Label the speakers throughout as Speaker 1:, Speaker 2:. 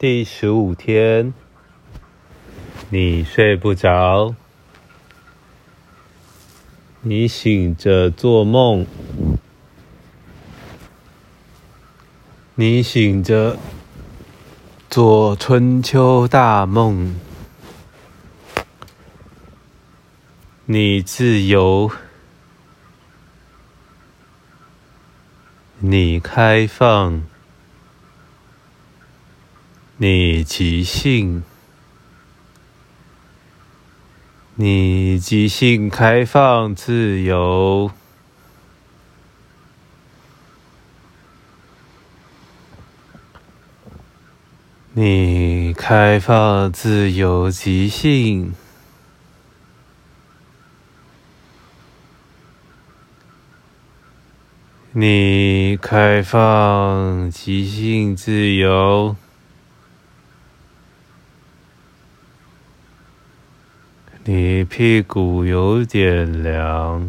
Speaker 1: 第十五天，你睡不着，你醒着做梦，你醒着做春秋大梦，你自由，你开放。你即兴，你即兴开放自由，你开放自由即兴，你开放即兴自由。你屁股有点凉，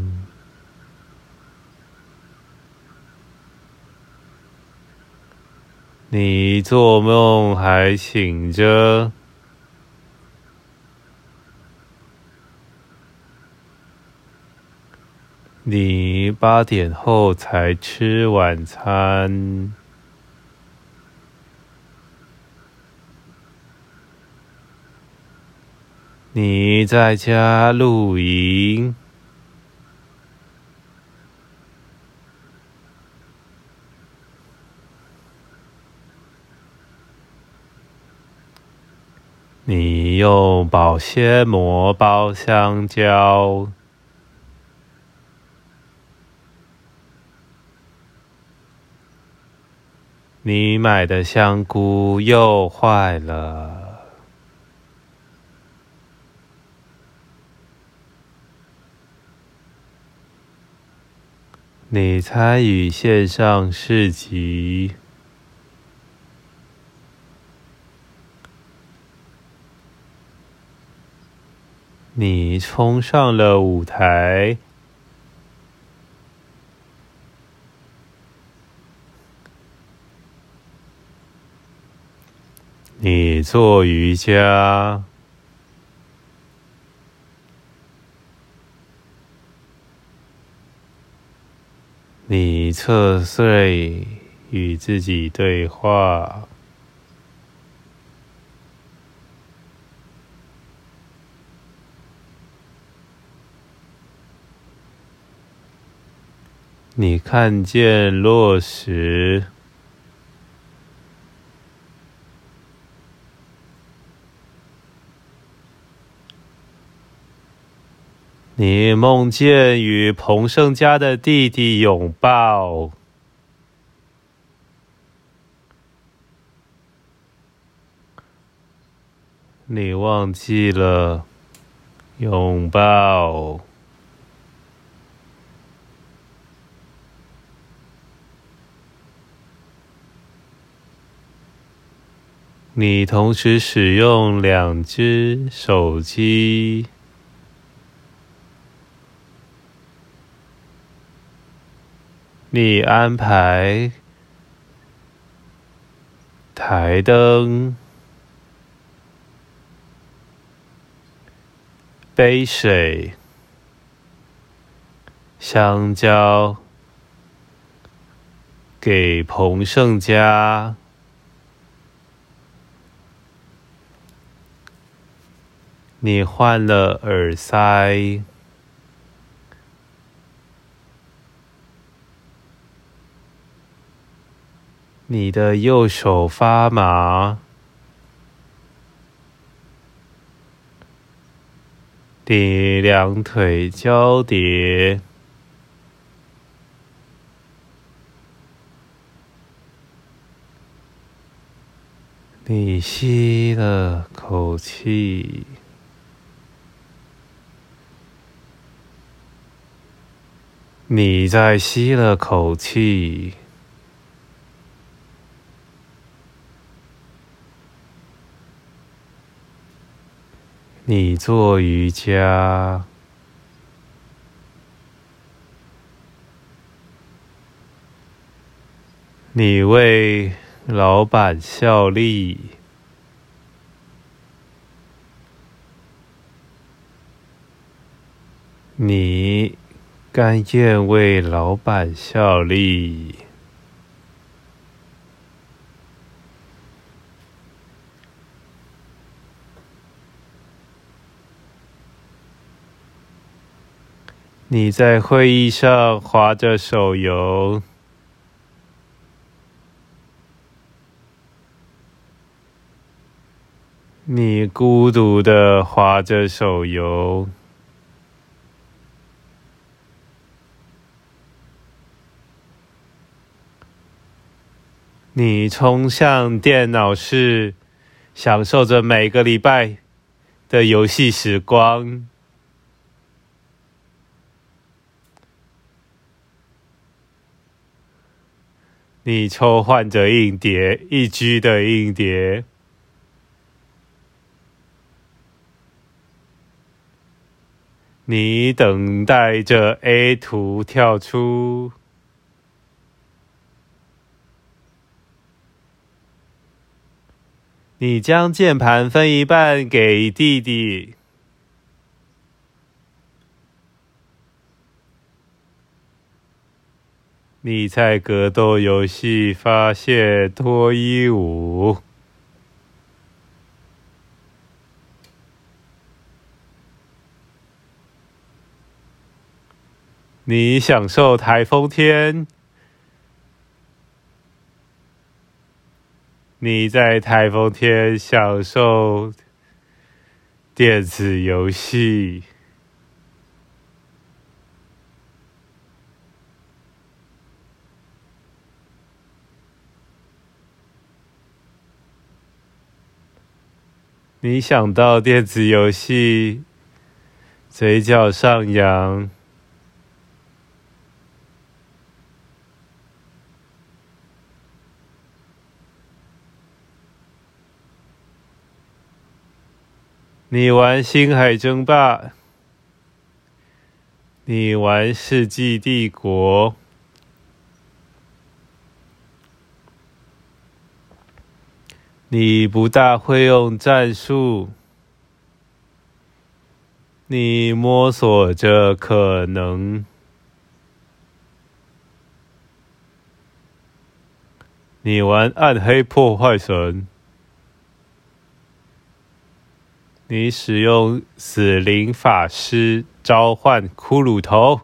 Speaker 1: 你做梦还醒着，你八点后才吃晚餐。你在家露营，你用保鲜膜包香蕉，你买的香菇又坏了。你参与线上市集，你冲上了舞台，你做瑜伽。你侧睡，与自己对话。你看见落石。你梦见与彭胜家的弟弟拥抱，你忘记了拥抱，你同时使用两只手机。你安排台灯、杯水、香蕉给彭胜家，你换了耳塞。你的右手发麻，你两腿交叠，你吸了口气，你再吸了口气。你做瑜伽。你为老板效力。你甘愿为老板效力。你在会议上划着手游，你孤独的划着手游，你冲向电脑室，享受着每个礼拜的游戏时光。你抽换着硬碟，一 G 的硬碟。你等待着 A 图跳出。你将键盘分一半给弟弟。你在格斗游戏发现脱衣舞，你享受台风天，你在台风天享受电子游戏。你想到电子游戏，嘴角上扬。你玩《星海争霸》，你玩《世纪帝国》。你不大会用战术，你摸索着可能，你玩暗黑破坏神，你使用死灵法师召唤骷髅头。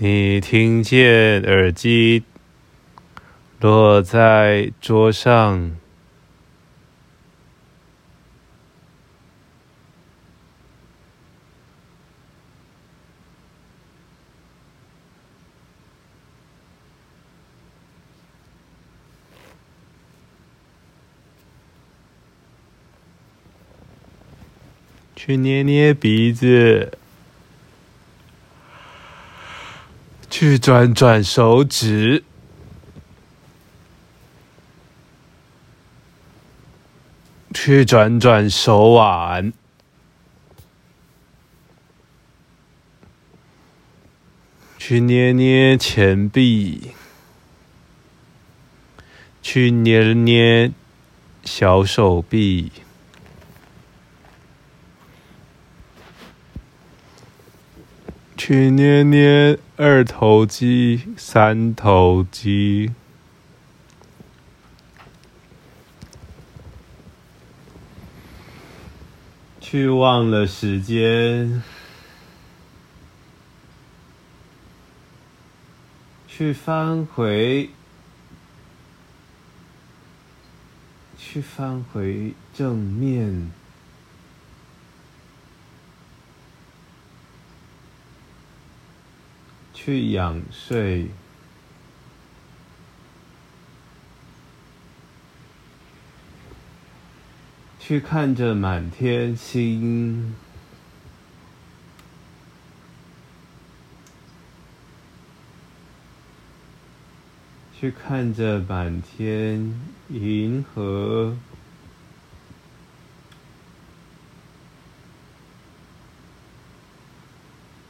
Speaker 1: 你听见耳机落在桌上，去捏捏鼻子。去转转手指，去转转手腕，去捏捏前臂，去捏捏小手臂。去捏捏二头肌、三头肌，去忘了时间，去翻回，去翻回正面。去仰睡，去看着满天星，去看着满天银河。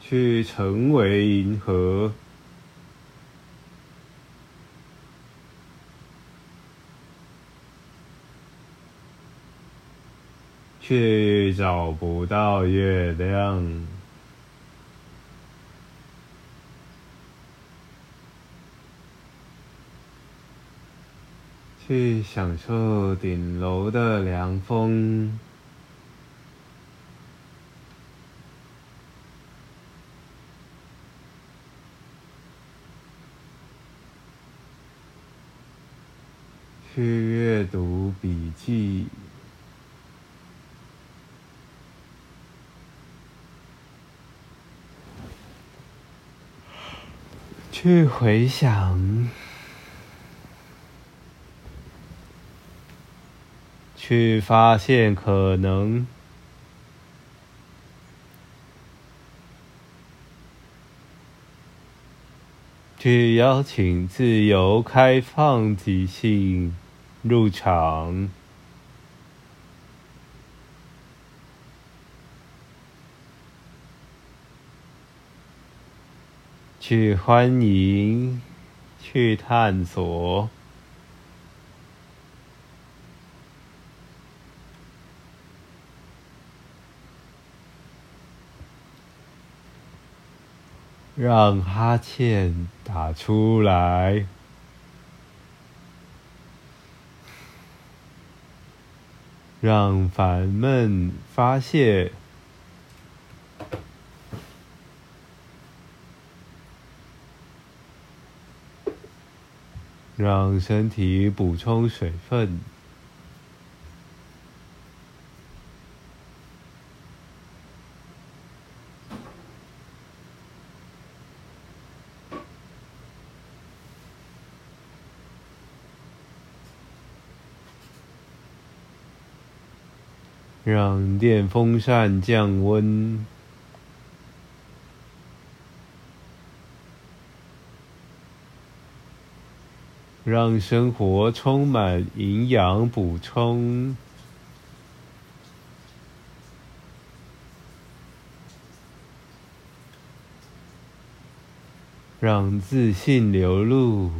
Speaker 1: 去成为银河却找不到月亮。去享受顶楼的凉风。去阅读笔记，去回想。去发现可能，去邀请自由、开放、即兴入场，去欢迎，去探索。让哈欠打出来，让烦闷发泄，让身体补充水分。让电风扇降温，让生活充满营养补充，让自信流露。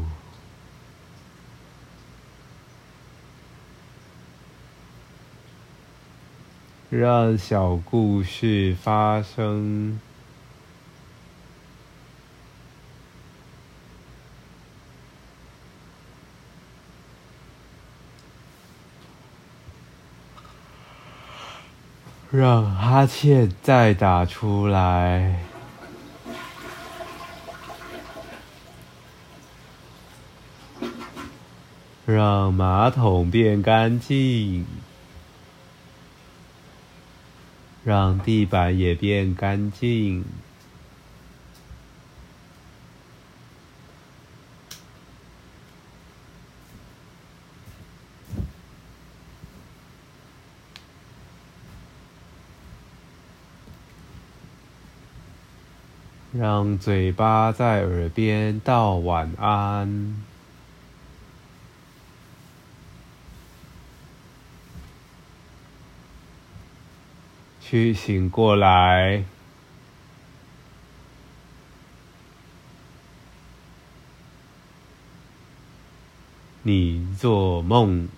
Speaker 1: 让小故事发生，让哈欠再打出来，让马桶变干净。让地板也变干净，让嘴巴在耳边道晚安。去醒过来，你做梦。